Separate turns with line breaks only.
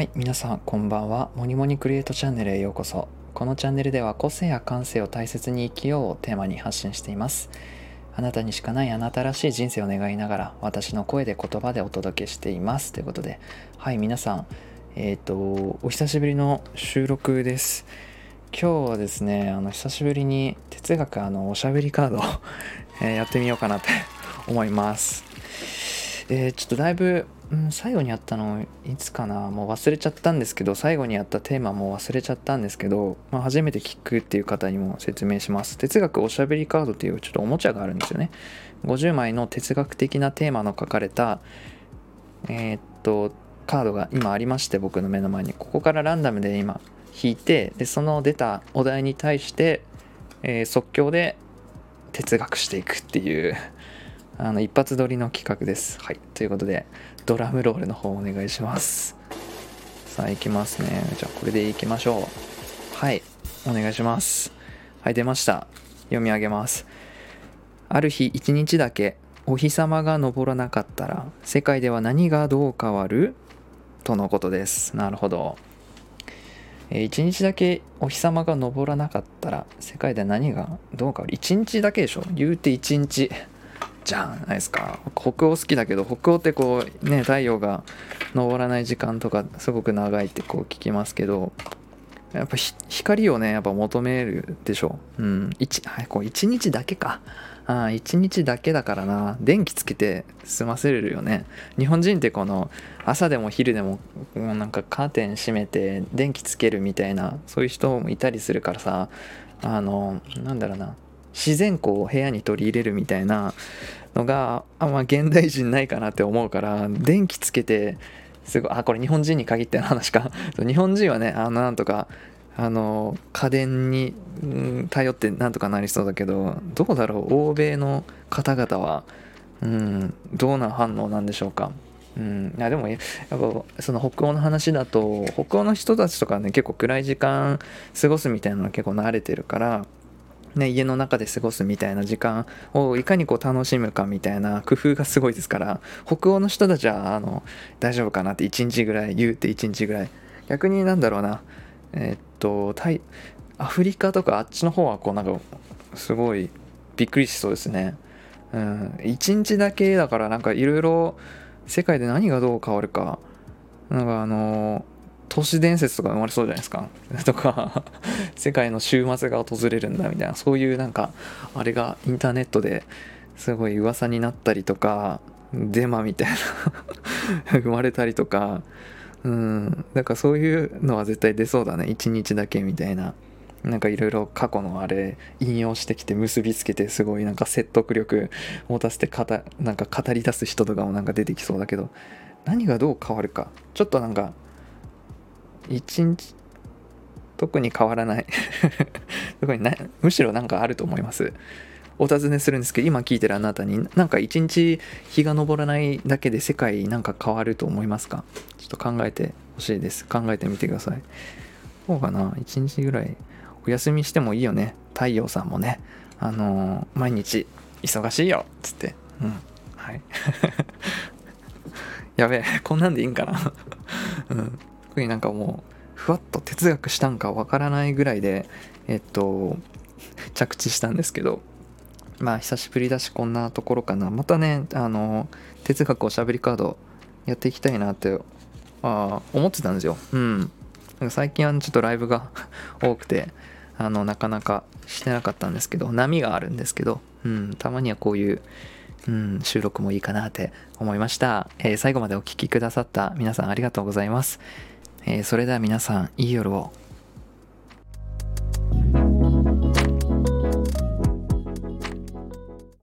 はい、皆さんこんばんは。モニモニクリエイトチャンネルへようこそ。このチャンネルでは個性や感性を大切に生きようをテーマに発信しています。あなたにしかないあなたらしい人生を願いながら私の声で言葉でお届けしています。ということで、はい、皆さん、えっ、と、お久しぶりの収録です。今日はですね、あの久しぶりに哲学あのおしゃべりカード えやってみようかなって思います。えーちょっとだいぶ、うん、最後にやったのいつかなもう忘れちゃったんですけど最後にやったテーマも忘れちゃったんですけど、まあ、初めて聞くっていう方にも説明します。哲学おしゃべりカードっていうちょっとおもちゃがあるんですよね。50枚の哲学的なテーマの書かれたえーっとカードが今ありまして僕の目の前に。ここからランダムで今引いてでその出たお題に対して、えー即興で哲学していくっていうあの一発撮りの企画です。はい。ということで、ドラムロールの方お願いします。さあ、行きますね。じゃあ、これで行きましょう。はい。お願いします。はい、出ました。読み上げます。ある日一日だけお日様が昇らなかったら世界では何がどう変わる？とのことです。なるほど。えー一日だけお日様が昇らなかったら世界では何がどう変わる？一日だけでしょ？言うて一日じゃないですか。北欧好きだけど北欧ってこうね太陽が昇らない時間とかすごく長いってこう聞きますけどやっぱ光をねやっぱ求めるでしょ。うん。一はいこう一日だけか。ああ一日だけだからな。電気つけて済ませれるよね。日本人ってこの朝でも昼でももうなんかカーテン閉めて電気つけるみたいなそういう人もいたりするからさあのなんだろうな。自然光を部屋に取り入れるみたいなのがあんま現代人ないかなって思うから電気つけてすごいあこれ日本人に限っての話か。日本人はねあのなんとかあの家電に頼ってなんとかなりそうだけどどうだろう欧米の方々はうんどうな反応なんでしょうか。うん、いやでもやっぱその北欧の話だと北欧の人たちとかね結構暗い時間過ごすみたいなのは結構慣れてるから、ね、家の中で過ごすみたいな時間をいかにこう楽しむかみたいな工夫がすごいですから北欧の人たちはあの大丈夫かなって1日ぐらい言うて1日ぐらい逆になんだろうなえーっとタイアフリカとかあっちの方はこうなんかすごいびっくりしそうですね。うん、1日だけだからなんかいろいろ世界で何がどう変わるかなんかあの都市伝説とか生まれそうじゃないですか。とか世界の週末が訪れるんだみたいな。そういうなんかあれがインターネットですごい噂になったりとかデマみたいな。生まれたりとか。うん。なんかそういうのは絶対出そうだね。1日だけみたいな。なんかいろいろ過去のあれ引用してきて結びつけてすごいなんか説得力持たせて語なんか語り出す人とかもなんか出てきそうだけど何がどう変わるか。ちょっとなんか一日特に変わらない。特になむしろなんかあると思います。お尋ねするんですけど今聞いてるあなたになんか一日日が昇らないだけで世界なんか変わると思いますか？ちょっと考えてほしいです。考えてみてください。そうかな。一日ぐらいお休みしてもいいよね。太陽さんもね。あのー毎日忙しいよ。っつって。うん。はい。やべえ。こんなんでいいんかな。うん。特になんかもうふわっと哲学したんかわからないぐらいでえっと着地したんですけどまあ久しぶりだしこんなところかな。またねあの哲学おしゃべりカードやっていきたいなってあ思ってたんですよ。うん。最近はちょっとライブが 多くてあのなかなかしてなかったんですけど波があるんですけど、うん、たまにはこういう、うん、収録もいいかなって思いました、えー最後までお聴きくださった皆さんありがとうございます、えーそれでは皆さんいい夜を。